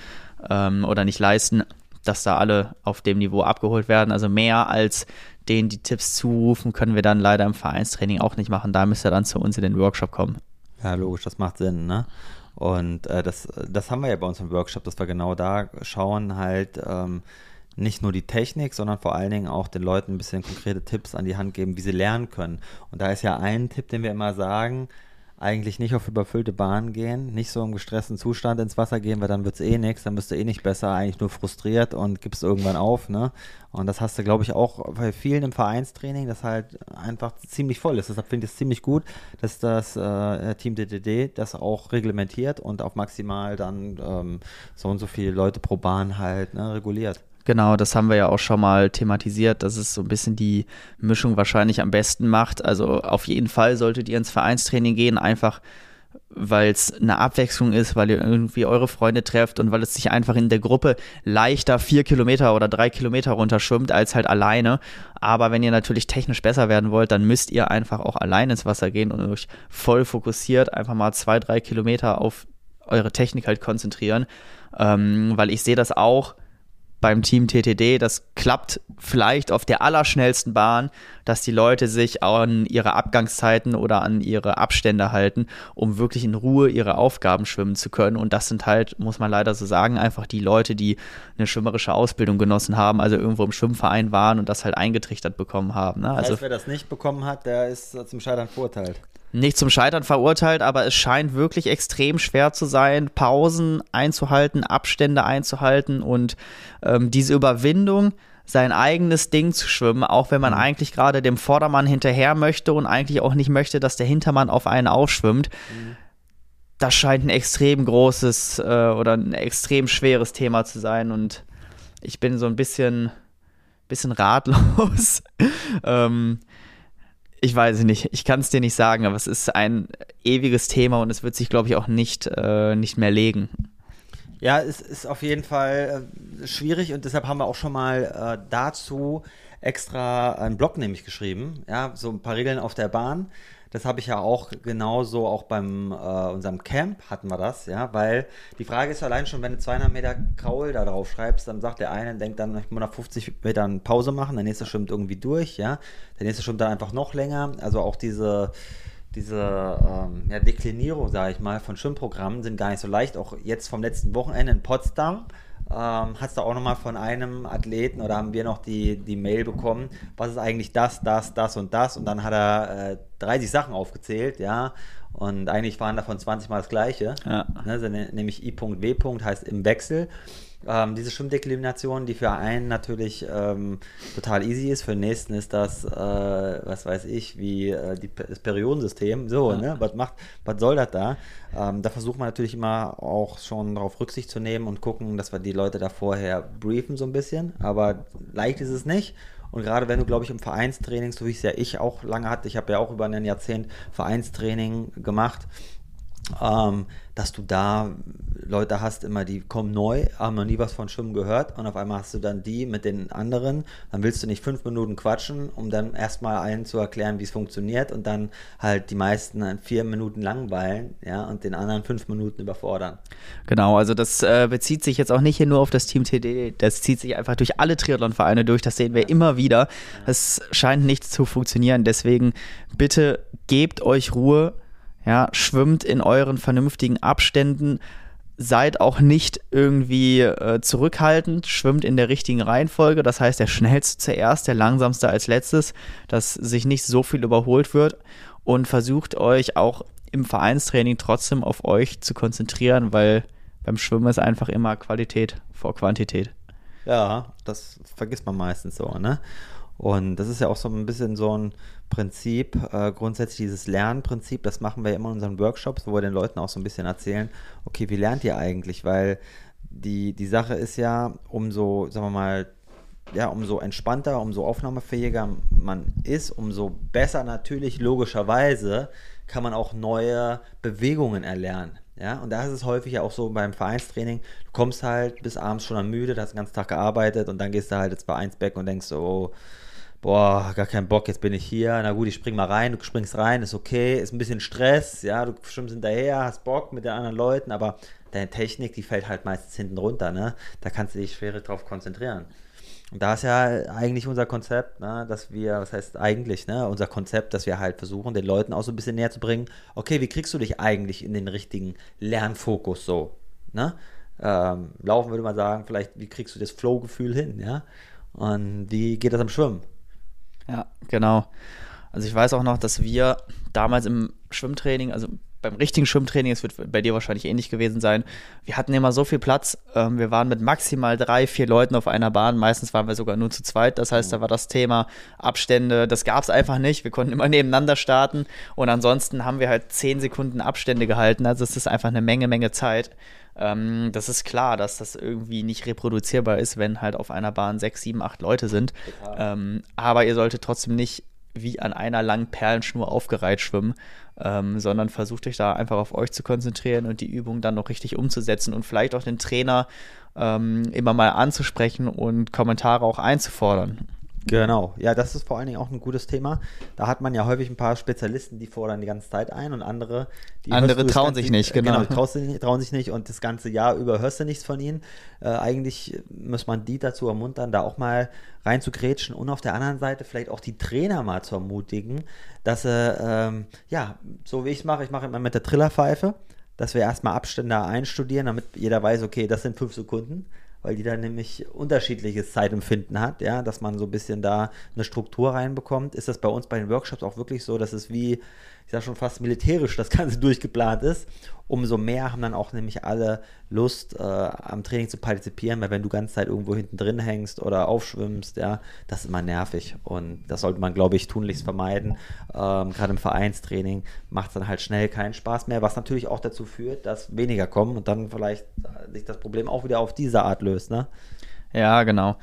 ähm, oder nicht leisten, dass da alle auf dem Niveau abgeholt werden. Also mehr als denen die Tipps zurufen, können wir dann leider im Vereinstraining auch nicht machen. Da müsst ihr dann zu uns in den Workshop kommen. Ja, logisch, das macht Sinn, ne? Und äh, das, das haben wir ja bei uns im Workshop, dass wir genau da schauen, halt ähm, nicht nur die Technik, sondern vor allen Dingen auch den Leuten ein bisschen konkrete Tipps an die Hand geben, wie sie lernen können. Und da ist ja ein Tipp, den wir immer sagen, eigentlich nicht auf überfüllte Bahnen gehen, nicht so im gestressten Zustand ins Wasser gehen, weil dann wird es eh nichts, dann bist du eh nicht besser, eigentlich nur frustriert und gibst irgendwann auf, ne? Und das hast du, glaube ich, auch bei vielen im Vereinstraining, das halt einfach ziemlich voll ist. Deshalb finde ich es ziemlich gut, dass das äh, Team DDD das auch reglementiert und auf maximal dann ähm, so und so viele Leute pro Bahn halt ne, reguliert. Genau, das haben wir ja auch schon mal thematisiert, dass es so ein bisschen die Mischung wahrscheinlich am besten macht. Also auf jeden Fall solltet ihr ins Vereinstraining gehen, einfach weil es eine Abwechslung ist, weil ihr irgendwie eure Freunde trefft und weil es sich einfach in der Gruppe leichter vier Kilometer oder drei Kilometer runterschwimmt als halt alleine. Aber wenn ihr natürlich technisch besser werden wollt, dann müsst ihr einfach auch allein ins Wasser gehen und euch voll fokussiert einfach mal zwei, drei Kilometer auf eure Technik halt konzentrieren. Ähm, weil ich sehe das auch beim Team TTD, das klappt vielleicht auf der allerschnellsten Bahn, dass die Leute sich an ihre Abgangszeiten oder an ihre Abstände halten, um wirklich in Ruhe ihre Aufgaben schwimmen zu können. Und das sind halt, muss man leider so sagen, einfach die Leute, die eine schwimmerische Ausbildung genossen haben, also irgendwo im Schwimmverein waren und das halt eingetrichtert bekommen haben. Ne? Also Also wer das nicht bekommen hat, der ist zum Scheitern verurteilt. nicht zum Scheitern verurteilt, aber es scheint wirklich extrem schwer zu sein, Pausen einzuhalten, Abstände einzuhalten und ähm, diese Überwindung, sein eigenes Ding zu schwimmen, auch wenn man eigentlich gerade dem Vordermann hinterher möchte und eigentlich auch nicht möchte, dass der Hintermann auf einen aufschwimmt. Das scheint ein extrem großes äh, oder ein extrem schweres Thema zu sein und ich bin so ein bisschen, bisschen ratlos. ähm, ich weiß es nicht, ich kann es dir nicht sagen, aber es ist ein ewiges Thema und es wird sich, glaube ich, auch nicht, äh, nicht mehr legen. Ja, es ist auf jeden Fall äh, schwierig und deshalb haben wir auch schon mal äh, dazu extra einen Blog nämlich geschrieben. Ja, so ein paar Regeln auf der Bahn. Das habe ich ja auch genauso, auch beim äh, unserem Camp hatten wir das, ja, weil die Frage ist allein schon, wenn du 200 Meter Kraul da drauf schreibst, dann sagt der eine, denkt dann, ich muss nach 50 Metern Pause machen, der nächste schwimmt irgendwie durch, ja, der nächste schwimmt dann einfach noch länger, also auch diese diese ähm, ja, Deklinierung, sage ich mal, von Schwimmprogrammen sind gar nicht so leicht. Auch jetzt vom letzten Wochenende in Potsdam ähm, hast du auch nochmal von einem Athleten oder haben wir noch die, die Mail bekommen, was ist eigentlich das, das, das und das und dann hat er äh, 30 Sachen aufgezählt, ja, und eigentlich waren davon 20 mal das gleiche, ja. ne, nämlich I.W. heißt im Wechsel ähm, diese Schwimmdeklination, die für einen natürlich ähm, total easy ist, für den nächsten ist das, äh, was weiß ich, wie äh, die, das Periodensystem. So, ja. ne? Was macht, was soll das da? Ähm, da versucht man natürlich immer auch schon darauf Rücksicht zu nehmen und gucken, dass wir die Leute da vorher briefen so ein bisschen. Aber leicht ist es nicht. Und gerade wenn du, glaube ich, im Vereinstraining, so wie es ja ich auch lange hatte, ich habe ja auch über ein Jahrzehnt Vereinstraining gemacht, ähm, dass du da Leute hast, immer die kommen neu, haben noch nie was von Schwimmen gehört und auf einmal hast du dann die mit den anderen. Dann willst du nicht fünf Minuten quatschen, um dann erstmal allen zu erklären, wie es funktioniert und dann halt die meisten vier Minuten langweilen, ja, und den anderen fünf Minuten überfordern. Genau, also das äh, bezieht sich jetzt auch nicht hier nur auf das Team TD, das zieht sich einfach durch alle Triathlon-Vereine durch, das sehen wir ja. immer wieder. Es scheint nicht zu funktionieren, deswegen bitte gebt euch Ruhe ja, schwimmt in euren vernünftigen Abständen, seid auch nicht irgendwie äh, zurückhaltend, schwimmt in der richtigen Reihenfolge, das heißt der schnellste zuerst, der langsamste als letztes, dass sich nicht so viel überholt wird und versucht euch auch im Vereinstraining trotzdem auf euch zu konzentrieren, weil beim Schwimmen ist einfach immer Qualität vor Quantität. Ja, das vergisst man meistens so, ne? Und das ist ja auch so ein bisschen so ein Prinzip, äh, grundsätzlich dieses Lernprinzip, das machen wir immer in unseren Workshops, wo wir den Leuten auch so ein bisschen erzählen, okay, wie lernt ihr eigentlich? Weil die, die Sache ist ja, umso, sagen wir mal, ja, umso entspannter, umso aufnahmefähiger man ist, umso besser natürlich logischerweise kann man auch neue Bewegungen erlernen. Ja, und da ist es häufig ja auch so beim Vereinstraining, du kommst halt bis abends schon müde, du hast den ganzen Tag gearbeitet und dann gehst du halt jetzt bei Einsbeck und denkst so, oh, boah, gar keinen Bock, jetzt bin ich hier, na gut, ich spring mal rein, du springst rein, ist okay, ist ein bisschen Stress, ja, du schwimmst hinterher, hast Bock mit den anderen Leuten, aber deine Technik, die fällt halt meistens hinten runter, ne? Da kannst du dich schwer drauf konzentrieren. Und da ist ja eigentlich unser Konzept, ne, dass wir, was heißt eigentlich, ne, unser Konzept, dass wir halt versuchen, den Leuten auch so ein bisschen näher zu bringen, okay, wie kriegst du dich eigentlich in den richtigen Lernfokus so, ne? Ähm, laufen würde man sagen, vielleicht, wie kriegst du das Flow-Gefühl hin, ja? Und wie geht das am Schwimmen? Ja, genau. Also ich weiß auch noch, dass wir damals im Schwimmtraining, also beim richtigen Schwimmtraining, es wird bei dir wahrscheinlich ähnlich gewesen sein, wir hatten immer so viel Platz. Ähm, wir waren mit maximal drei, vier Leuten auf einer Bahn. Meistens waren wir sogar nur zu zweit. Das heißt, da war das Thema Abstände, das gab es einfach nicht. Wir konnten immer nebeneinander starten und ansonsten haben wir halt zehn Sekunden Abstände gehalten. Also es ist einfach eine Menge, Menge Zeit. Ähm, das ist klar, dass das irgendwie nicht reproduzierbar ist, wenn halt auf einer Bahn sechs, sieben, acht Leute sind. Ähm, aber ihr solltet trotzdem nicht wie an einer langen Perlenschnur aufgereiht schwimmen, ähm, sondern versucht euch da einfach auf euch zu konzentrieren und die Übung dann noch richtig umzusetzen und vielleicht auch den Trainer ähm, immer mal anzusprechen und Kommentare auch einzufordern. Genau, ja, das ist vor allen Dingen auch ein gutes Thema. Da hat man ja häufig ein paar Spezialisten, die fordern die ganze Zeit ein und andere, die andere trauen sich nicht, genau. genau traust nicht, trauen sich nicht und das ganze Jahr über hörst du nichts von ihnen. Äh, eigentlich muss man die dazu ermuntern, da auch mal rein zu grätschen und auf der anderen Seite vielleicht auch die Trainer mal zu ermutigen, dass sie, ähm, ja, so wie ich es mache, ich mache immer mit der Trillerpfeife, dass wir erstmal Abstände einstudieren, damit jeder weiß, okay, das sind fünf Sekunden weil die da nämlich unterschiedliches Zeitempfinden hat, ja, dass man so ein bisschen da eine Struktur reinbekommt. Ist das bei uns bei den Workshops auch wirklich so, dass es wie ich sage schon fast militärisch das Ganze durchgeplant ist, umso mehr haben dann auch nämlich alle Lust, äh, am Training zu partizipieren, weil wenn du ganze Zeit irgendwo hinten drin hängst oder aufschwimmst, ja, das ist immer nervig und das sollte man, glaube ich, tunlichst vermeiden. Ähm, Gerade im Vereinstraining macht es dann halt schnell keinen Spaß mehr, was natürlich auch dazu führt, dass weniger kommen und dann vielleicht sich das Problem auch wieder auf diese Art löst, ne? Ja, genau.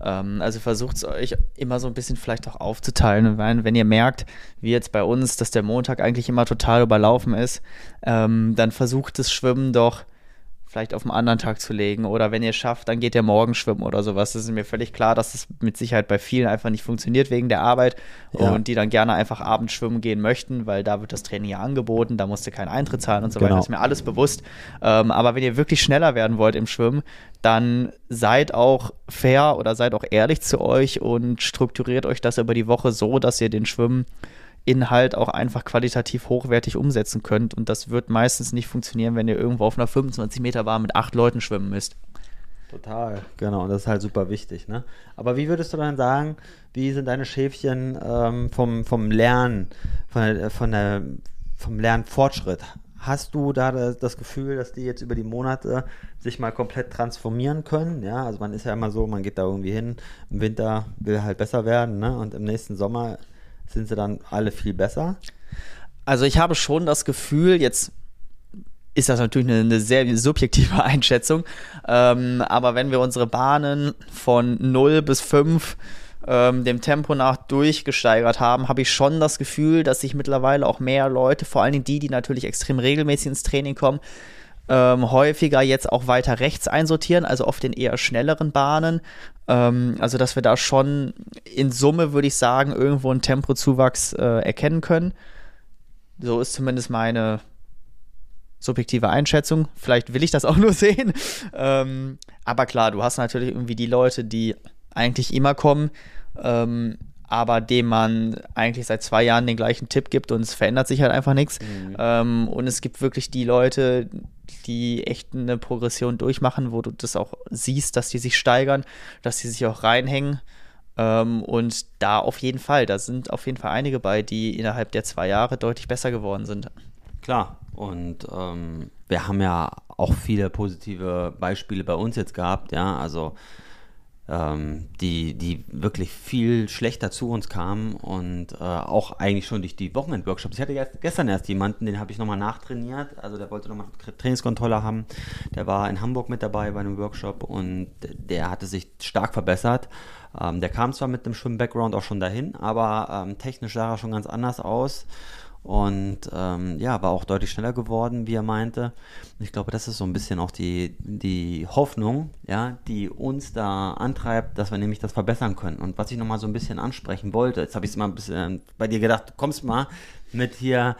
Ähm, also versucht es euch immer so ein bisschen vielleicht auch aufzuteilen. Weil, wenn ihr merkt, wie jetzt bei uns, dass der Montag eigentlich immer total überlaufen ist, ähm, dann versucht das Schwimmen doch vielleicht auf einen anderen Tag zu legen. Oder wenn ihr es schafft, dann geht ihr morgen schwimmen oder sowas. Das ist mir völlig klar, dass das mit Sicherheit bei vielen einfach nicht funktioniert wegen der Arbeit Ja. und die dann gerne einfach abends schwimmen gehen möchten, weil da wird das Training ja angeboten, da musst du keinen Eintritt zahlen und so Genau. weiter. ist mir alles bewusst. Ähm, aber wenn ihr wirklich schneller werden wollt im Schwimmen, dann seid auch fair oder seid auch ehrlich zu euch und strukturiert euch das über die Woche so, dass ihr den Schwimminhalt auch einfach qualitativ hochwertig umsetzen könnt. Und das wird meistens nicht funktionieren, wenn ihr irgendwo auf einer 25 Meter Bahn mit acht Leuten schwimmen müsst. Total, genau, und das ist halt super wichtig. Ne? Aber wie würdest du dann sagen, wie sind deine Schäfchen ähm, vom, vom Lernen, von der, von der, vom Lernfortschritt? Hast du da das, das Gefühl, dass die jetzt über die Monate sich mal komplett transformieren können? Ja, also man ist ja immer so, man geht da irgendwie hin, im Winter will halt besser werden, ne? Und im nächsten Sommer sind sie dann alle viel besser. Also ich habe schon das Gefühl, jetzt ist das natürlich eine, eine sehr subjektive Einschätzung, ähm, aber wenn wir unsere Bahnen von 0 bis 5 ähm, dem Tempo nach durchgesteigert haben, habe ich schon das Gefühl, dass sich mittlerweile auch mehr Leute, vor allen Dingen die, die natürlich extrem regelmäßig ins Training kommen, ähm, häufiger jetzt auch weiter rechts einsortieren, also auf den eher schnelleren Bahnen. Ähm, also, dass wir da schon in Summe, würde ich sagen, irgendwo einen Tempozuwachs äh, erkennen können. So ist zumindest meine subjektive Einschätzung. Vielleicht will ich das auch nur sehen. Ähm, aber klar, du hast natürlich irgendwie die Leute, die eigentlich immer kommen, ähm, aber dem man eigentlich seit zwei Jahren den gleichen Tipp gibt und es verändert sich halt einfach nichts. Ähm, und es gibt wirklich die Leute, die echt eine Progression durchmachen, wo du das auch siehst, dass die sich steigern, dass die sich auch reinhängen. Ähm, und da auf jeden Fall, da sind auf jeden Fall einige bei, die innerhalb der zwei Jahre deutlich besser geworden sind. Klar. Und ähm, wir haben ja auch viele positive Beispiele bei uns jetzt gehabt, ja, also ähm, die, die wirklich viel schlechter zu uns kamen und äh, auch eigentlich schon durch die Wochenend-Workshops. Ich hatte gest- gestern erst jemanden, den habe ich nochmal nachtrainiert, also der wollte nochmal Trainingskontrolle haben. Der war in Hamburg mit dabei bei einem Workshop und der hatte sich stark verbessert. Ähm, der kam zwar mit einem Schwimm-Background auch schon dahin, aber ähm, technisch sah er schon ganz anders aus. Und ähm, ja, war auch deutlich schneller geworden, wie er meinte. Ich glaube, das ist so ein bisschen auch die, die Hoffnung, ja, die uns da antreibt, dass wir nämlich das verbessern können. Und was ich nochmal so ein bisschen ansprechen wollte, jetzt habe ich es mal ein bisschen bei dir gedacht, du kommst mal mit hier,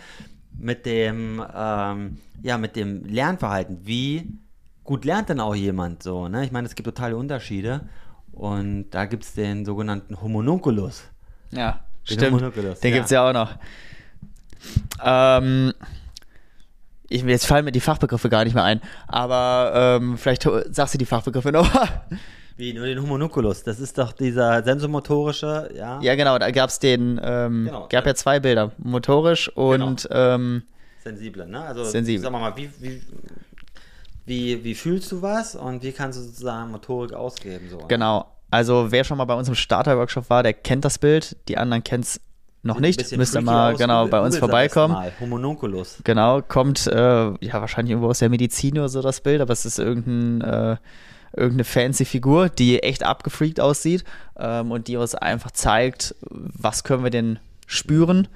mit dem, ähm, ja, mit dem Lernverhalten. Wie gut lernt denn auch jemand so, ne? Ich meine, es gibt totale Unterschiede. Und da gibt es den sogenannten Homunculus. Ja, Den stimmt. Homunculus, Den ja. gibt es ja auch noch. Ähm, ich, jetzt fallen mir die Fachbegriffe gar nicht mehr ein, aber ähm, vielleicht sagst du die Fachbegriffe noch. Wie, nur den Homunculus. Das ist doch dieser sensomotorische, ja. ja, genau, da gab es den, ähm, Genau. gab ja zwei Bilder, motorisch und ähm, Sensible, ne? Also, Sensibel. Sag mal, wie, wie, wie, wie fühlst du was und wie kannst du sozusagen Motorik ausgeben? So, genau. Also wer schon mal bei uns im Starter-Workshop war, der kennt das Bild, die anderen kennen es noch nicht, müsst ihr mal aus. genau bei uns vorbeikommen. Homunculus. Genau, kommt äh, ja wahrscheinlich irgendwo aus der Medizin oder so das Bild, aber es ist irgendein, äh, irgendeine fancy Figur, die echt abgefreakt aussieht ähm, und die uns einfach zeigt, was können wir denn spüren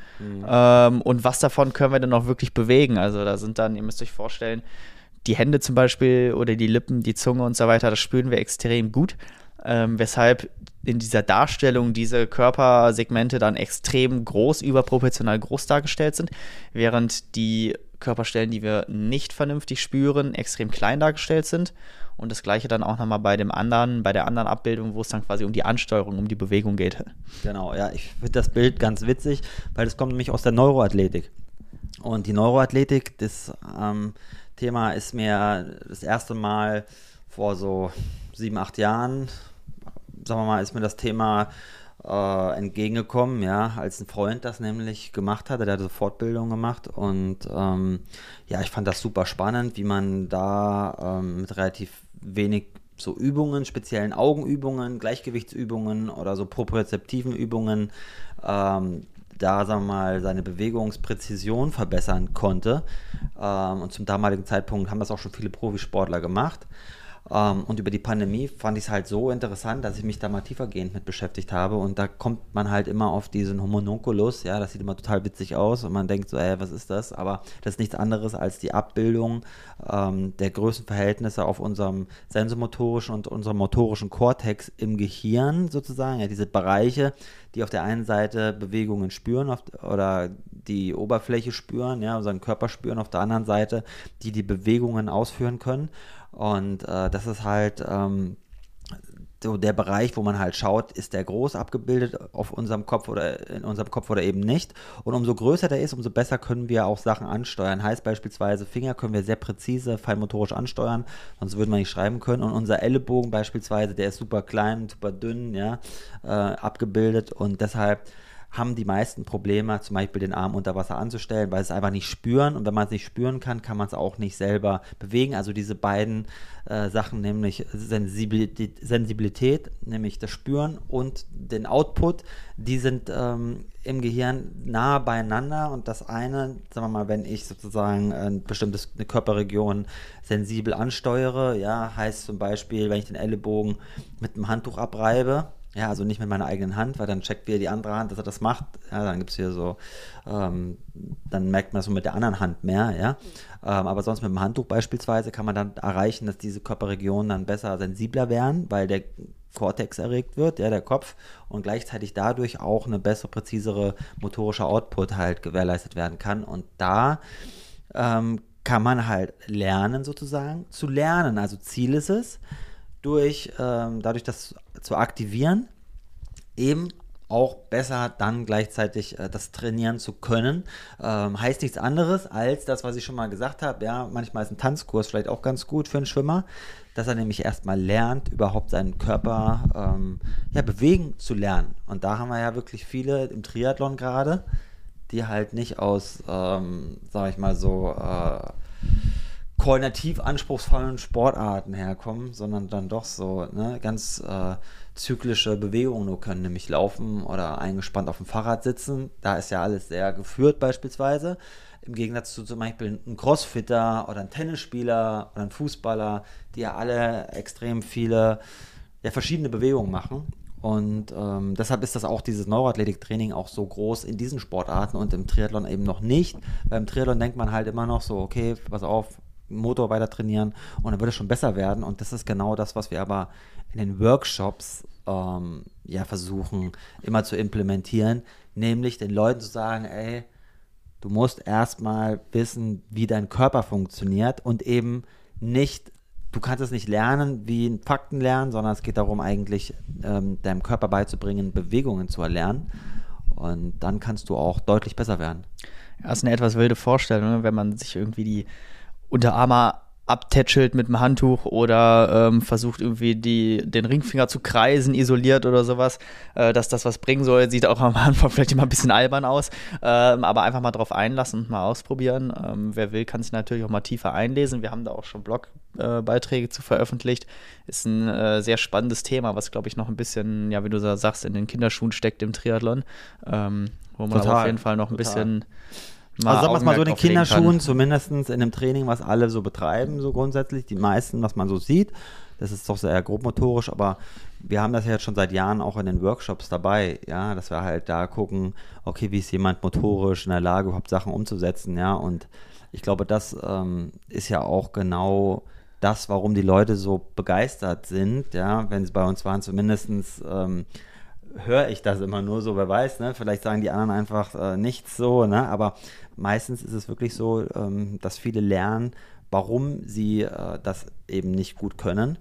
ähm, und was davon können wir denn auch wirklich bewegen. Also da sind dann, ihr müsst euch vorstellen, die Hände zum Beispiel oder die Lippen, die Zunge und so weiter, das spüren wir extrem gut. Ähm, weshalb in dieser Darstellung diese Körpersegmente dann extrem groß, überproportional groß dargestellt sind, während die Körperstellen, die wir nicht vernünftig spüren, extrem klein dargestellt sind. Und das gleiche dann auch nochmal bei dem anderen, bei der anderen Abbildung, wo es dann quasi um die Ansteuerung, um die Bewegung geht. Genau, ja, ich finde das Bild ganz witzig, weil das kommt nämlich aus der Neuroathletik. Und die Neuroathletik, das ähm, Thema ist mir das erste Mal vor so sieben, acht Jahren, sagen wir mal, ist mir das Thema äh, entgegengekommen, ja, als ein Freund das nämlich gemacht hatte, der hatte so Fortbildung gemacht und ähm, ja, ich fand das super spannend, wie man da ähm, mit relativ wenig so Übungen, speziellen Augenübungen, Gleichgewichtsübungen oder so propriozeptiven Übungen ähm, da, sagen wir mal, seine Bewegungspräzision verbessern konnte. Ähm, und zum damaligen Zeitpunkt haben das auch schon viele Profisportler gemacht. Ähm, und über die Pandemie fand ich es halt so interessant, dass ich mich da mal tiefergehend mit beschäftigt habe. Und da kommt man halt immer auf diesen Homunculus, ja, das sieht immer total witzig aus und man denkt so, ey, was ist das? Aber das ist nichts anderes als die Abbildung ähm, der Größenverhältnisse auf unserem sensomotorischen und unserem motorischen Kortex im Gehirn sozusagen, ja, diese Bereiche, die auf der einen Seite Bewegungen spüren auf, oder die Oberfläche spüren, ja, unseren Körper spüren, auf der anderen Seite, die die Bewegungen ausführen können. Und äh, das ist halt ähm, so der Bereich, wo man halt schaut, ist der groß abgebildet auf unserem Kopf oder in unserem Kopf oder eben nicht. Und umso größer der ist, umso besser können wir auch Sachen ansteuern. Heißt beispielsweise, Finger können wir sehr präzise, feinmotorisch ansteuern, sonst würden wir nicht schreiben können. Und unser Ellenbogen beispielsweise, der ist super klein, super dünn, ja, äh, abgebildet und deshalb haben die meisten Probleme, zum Beispiel den Arm unter Wasser anzustellen, weil sie es einfach nicht spüren. Und wenn man es nicht spüren kann, kann man es auch nicht selber bewegen. Also diese beiden äh, Sachen, nämlich Sensibilität, Sensibilität, nämlich das Spüren und den Output, die sind ähm, im Gehirn nah beieinander. Und das eine, sagen wir mal, wenn ich sozusagen ein bestimmtes eine Körperregion sensibel ansteuere, ja, heißt zum Beispiel, wenn ich den Ellenbogen mit einem Handtuch abreibe, ja, also nicht mit meiner eigenen Hand, weil dann checkt wieder die andere Hand, dass er das macht. Ja, dann gibt es hier so, ähm, dann merkt man das so mit der anderen Hand mehr, ja. Ähm, aber sonst mit dem Handtuch beispielsweise kann man dann erreichen, dass diese Körperregionen dann besser sensibler werden, weil der Cortex erregt wird, ja, der Kopf, und gleichzeitig dadurch auch eine bessere, präzisere motorische Output halt gewährleistet werden kann. Und da ähm, kann man halt lernen, sozusagen, zu lernen. Also Ziel ist es, durch, ähm, dadurch das zu aktivieren, eben auch besser dann gleichzeitig äh, das trainieren zu können. Ähm, heißt nichts anderes als das, was ich schon mal gesagt habe. Ja, manchmal ist ein Tanzkurs vielleicht auch ganz gut für einen Schwimmer, dass er nämlich erstmal lernt, überhaupt seinen Körper ähm, ja, bewegen zu lernen. Und da haben wir ja wirklich viele im Triathlon gerade, die halt nicht aus, ähm, sag ich mal so, äh, koordinativ anspruchsvollen Sportarten herkommen, sondern dann doch so ne, ganz äh, zyklische Bewegungen nur können, nämlich laufen oder eingespannt auf dem Fahrrad sitzen. Da ist ja alles sehr geführt beispielsweise. Im Gegensatz zu zum Beispiel einem Crossfitter oder einem Tennisspieler oder einem Fußballer, die ja alle extrem viele ja, verschiedene Bewegungen machen. Und ähm, deshalb ist das auch dieses Neuroathletiktraining auch so groß in diesen Sportarten und im Triathlon eben noch nicht. Beim Triathlon denkt man halt immer noch so, okay, pass auf, Motor weiter trainieren und dann wird es schon besser werden. Und das ist genau das, was wir aber in den Workshops ähm, ja versuchen immer zu implementieren, nämlich den Leuten zu sagen, ey, du musst erstmal wissen, wie dein Körper funktioniert und eben nicht, du kannst es nicht lernen wie Fakten lernen, sondern es geht darum eigentlich ähm, deinem Körper beizubringen, Bewegungen zu erlernen und dann kannst du auch deutlich besser werden. Das ist eine etwas wilde Vorstellung, ne, wenn man sich irgendwie die Unterarmer abtätschelt mit dem Handtuch oder ähm, versucht irgendwie die, den Ringfinger zu kreisen, isoliert oder sowas, äh, dass das was bringen soll, sieht auch am Anfang vielleicht immer ein bisschen albern aus, ähm, aber einfach mal drauf einlassen und mal ausprobieren. Ähm, wer will, kann sich natürlich auch mal tiefer einlesen. Wir haben da auch schon Blogbeiträge äh, zu veröffentlicht. Ist ein äh, sehr spannendes Thema, was glaube ich noch ein bisschen, ja, wie du sagst, in den Kinderschuhen steckt im Triathlon, ähm, wo man auf jeden Fall noch ein total. bisschen also sagen wir es mal so, in den Kinderschuhen, zumindest in einem Training, was alle so betreiben, so grundsätzlich, die meisten, was man so sieht, das ist doch sehr grobmotorisch, aber wir haben das ja jetzt schon seit Jahren auch in den Workshops dabei, ja, dass wir halt da gucken, okay, wie ist jemand motorisch in der Lage, überhaupt Sachen umzusetzen, ja, und ich glaube, das ähm, ist ja auch genau das, warum die Leute so begeistert sind, ja, wenn sie bei uns waren, zumindest ähm, höre ich das immer nur so, wer weiß, ne? Vielleicht sagen die anderen einfach äh, nichts so, ne? Aber meistens ist es wirklich so, ähm, dass viele lernen, warum sie äh, das eben nicht gut können.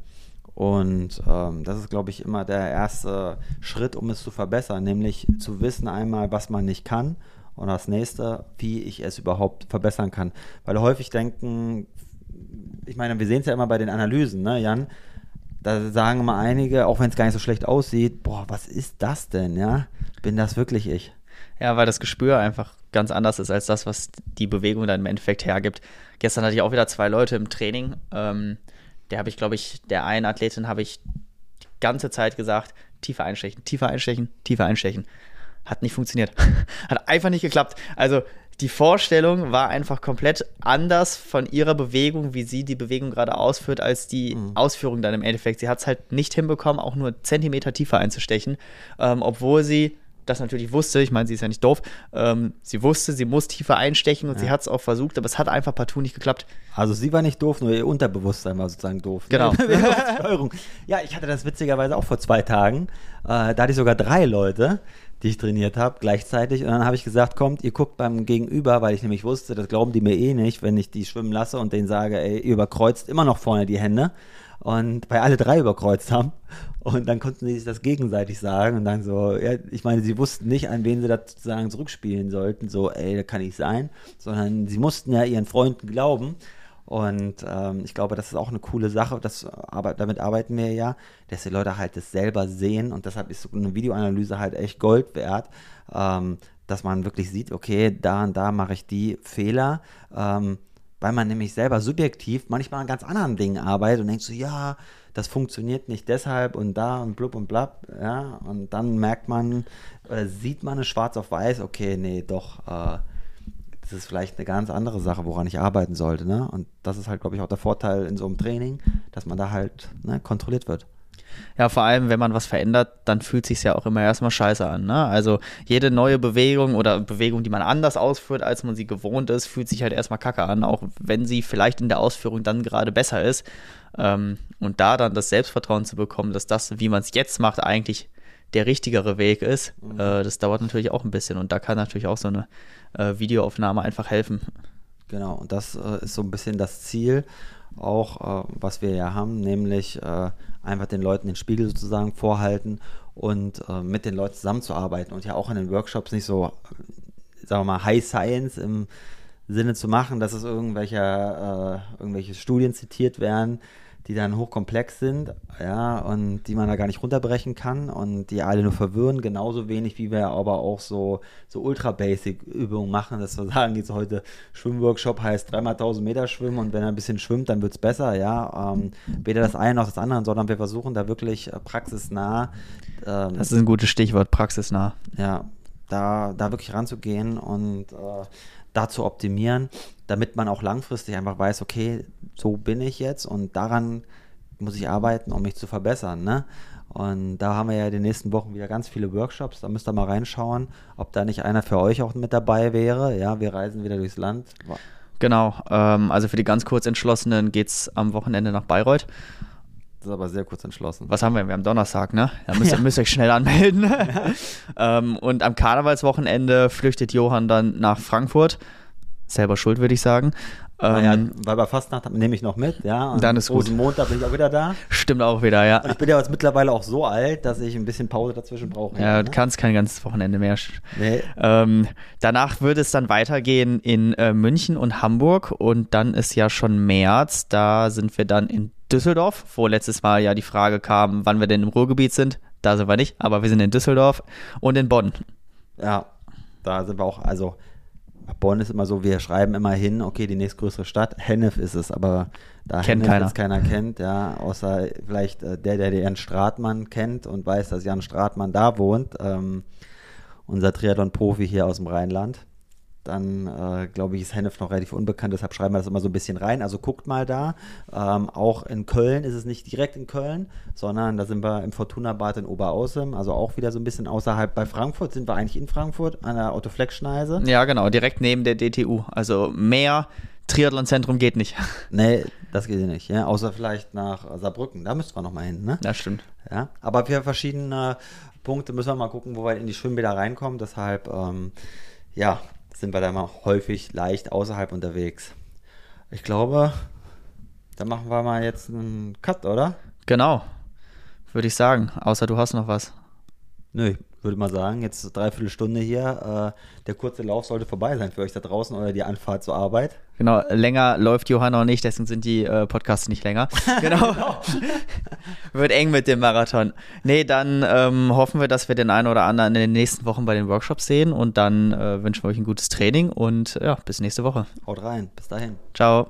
Und ähm, das ist, glaube ich, immer der erste Schritt, um es zu verbessern, nämlich zu wissen einmal, was man nicht kann und das nächste, wie ich es überhaupt verbessern kann. Weil häufig denken, ich meine, wir sehen es ja immer bei den Analysen, ne, Jan? Da sagen immer einige, auch wenn es gar nicht so schlecht aussieht, boah, was ist das denn, ja? Bin das wirklich ich? Ja, weil das Gespür einfach ganz anders ist als das, was die Bewegung dann im Endeffekt hergibt. Gestern hatte ich auch wieder zwei Leute im Training. Ähm, der habe ich, glaube ich, der einen Athletin habe ich die ganze Zeit gesagt, tiefer einstechen, tiefer einstechen, tiefer einstechen. Hat nicht funktioniert. Hat einfach nicht geklappt. Also die Vorstellung war einfach komplett anders von ihrer Bewegung, wie sie die Bewegung gerade ausführt, als die mhm. Ausführung dann im Endeffekt. Sie hat es halt nicht hinbekommen, auch nur Zentimeter tiefer einzustechen, ähm, obwohl sie das natürlich wusste, ich meine, sie ist ja nicht doof, ähm, sie wusste, sie muss tiefer einstechen und ja. sie hat es auch versucht, aber es hat einfach partout nicht geklappt. Also sie war nicht doof, nur ihr Unterbewusstsein war sozusagen doof. Genau. ja, ich hatte das witzigerweise auch vor zwei Tagen. Äh, da hatte ich sogar drei Leute, die ich trainiert habe, gleichzeitig. Und dann habe ich gesagt, kommt, ihr guckt beim Gegenüber, weil ich nämlich wusste, das glauben die mir eh nicht, wenn ich die schwimmen lasse und denen sage, ey, ihr überkreuzt immer noch vorne die Hände. Und weil alle drei überkreuzt haben. Und dann konnten sie sich das gegenseitig sagen. Und dann so, ja, ich meine, sie wussten nicht, an wen sie das sozusagen zurückspielen sollten. So, ey, das kann nicht sein. Sondern sie mussten ja ihren Freunden glauben. Und ähm, ich glaube, das ist auch eine coole Sache. Das, aber damit arbeiten wir ja, dass die Leute halt das selber sehen. Und deshalb ist so eine Videoanalyse halt echt Gold wert. Ähm, dass man wirklich sieht, okay, da und da mache ich die Fehler. Ähm, weil man nämlich selber subjektiv manchmal an ganz anderen Dingen arbeitet und denkt so, ja, das funktioniert nicht deshalb und da und blub und blab, ja, und dann merkt man, äh, sieht man es schwarz auf weiß, okay, nee, doch, äh, das ist vielleicht eine ganz andere Sache, woran ich arbeiten sollte, ne, und das ist halt, glaube ich, auch der Vorteil in so einem Training, dass man da halt ne, kontrolliert wird. Ja, vor allem, wenn man was verändert, dann fühlt sich ja auch immer erstmal scheiße an. Ne? Also jede neue Bewegung oder Bewegung, die man anders ausführt, als man sie gewohnt ist, fühlt sich halt erstmal kacke an, auch wenn sie vielleicht in der Ausführung dann gerade besser ist. Ähm, und da dann das Selbstvertrauen zu bekommen, dass das, wie man es jetzt macht, eigentlich der richtigere Weg ist, mhm. äh, das dauert natürlich auch ein bisschen. Und da kann natürlich auch so eine äh, Videoaufnahme einfach helfen. Genau, und das äh, ist so ein bisschen das Ziel auch, äh, was wir ja haben, nämlich äh, einfach den Leuten den Spiegel sozusagen vorhalten und äh, mit den Leuten zusammenzuarbeiten und ja auch in den Workshops nicht so, sagen wir mal, High Science im Sinne zu machen, dass es irgendwelche, äh, irgendwelche Studien zitiert werden, die dann hochkomplex sind, ja, und die man da gar nicht runterbrechen kann und die alle nur verwirren, genauso wenig wie wir aber auch so, so ultra-basic-Übungen machen, dass wir sagen, jetzt heute Schwimmworkshop heißt dreimal 1000 Meter schwimmen und wenn er ein bisschen schwimmt, dann wird es besser, ja, ähm, weder das eine noch das andere, sondern wir versuchen da wirklich äh, praxisnah. Ähm, das ist ein gutes Stichwort, praxisnah. Ja, da, da wirklich ranzugehen und äh, da zu optimieren, damit man auch langfristig einfach weiß, okay, so bin ich jetzt und daran muss ich arbeiten, um mich zu verbessern. Ne? Und da haben wir ja in den nächsten Wochen wieder ganz viele Workshops. Da müsst ihr mal reinschauen, ob da nicht einer für euch auch mit dabei wäre. Ja, wir reisen wieder durchs Land. Genau, ähm, also für die ganz kurz Entschlossenen geht es am Wochenende nach Bayreuth. Das ist aber sehr kurz entschlossen. Was haben wir? Wir haben Donnerstag, ne? Da müsst, ja. müsst ihr euch schnell anmelden. ähm, und am Karnevalswochenende flüchtet Johann dann nach Frankfurt. Selber schuld, würde ich sagen. Naja, ähm, weil bei Fastnacht nehme ich noch mit, ja. Und dann ist gut. Montag bin ich auch wieder da. Stimmt auch wieder, ja. Und ich bin ja jetzt mittlerweile auch so alt, dass ich ein bisschen Pause dazwischen brauche. Ja, ja, du ne? kannst kein ganzes Wochenende mehr. Nee. Ähm, danach würde es dann weitergehen in äh, München und Hamburg und dann ist ja schon März. Da sind wir dann in Düsseldorf, wo letztes Mal ja die Frage kam, wann wir denn im Ruhrgebiet sind. Da sind wir nicht, aber wir sind in Düsseldorf und in Bonn. Ja, da sind wir auch, also Bonn ist immer so, wir schreiben immer hin, okay, die nächstgrößere Stadt, Hennef ist es, aber da kennt Hennef keiner. keiner kennt, ja, außer vielleicht äh, der, der Jan Stratmann kennt und weiß, dass Jan Stratmann da wohnt, ähm, unser Triathlon-Profi hier aus dem Rheinland dann äh, glaube ich, ist Hennef noch relativ unbekannt, deshalb schreiben wir das immer so ein bisschen rein. Also guckt mal da. Ähm, auch in Köln ist es nicht direkt in Köln, sondern da sind wir im Fortuna-Bad in Oberaußem, also auch wieder so ein bisschen außerhalb. Bei Frankfurt sind wir eigentlich in Frankfurt an der Autoflex-Schneise. Ja, genau, direkt neben der DTU. Also mehr Triathlon-Zentrum geht nicht. Nee, das geht nicht, ja. Außer vielleicht nach Saarbrücken. Da müssten wir noch mal hin, ne? Das stimmt. Ja, aber für verschiedene Punkte müssen wir mal gucken, wo wir in die Schwimmbäder reinkommen. Deshalb, ähm, ja, sind wir da mal häufig leicht außerhalb unterwegs. Ich glaube, da machen wir mal jetzt einen Cut, oder? Genau, würde ich sagen. Außer du hast noch was. Nö, würde mal sagen, jetzt dreiviertel Stunde hier. Äh, der kurze Lauf sollte vorbei sein für euch da draußen oder die Anfahrt zur Arbeit. Genau, länger läuft Johanna noch nicht, deswegen sind die äh, Podcasts nicht länger. Genau. genau. Wird eng mit dem Marathon. Nee, dann ähm, hoffen wir, dass wir den einen oder anderen in den nächsten Wochen bei den Workshops sehen und dann äh, wünschen wir euch ein gutes Training und ja, bis nächste Woche. Haut rein, bis dahin. Ciao.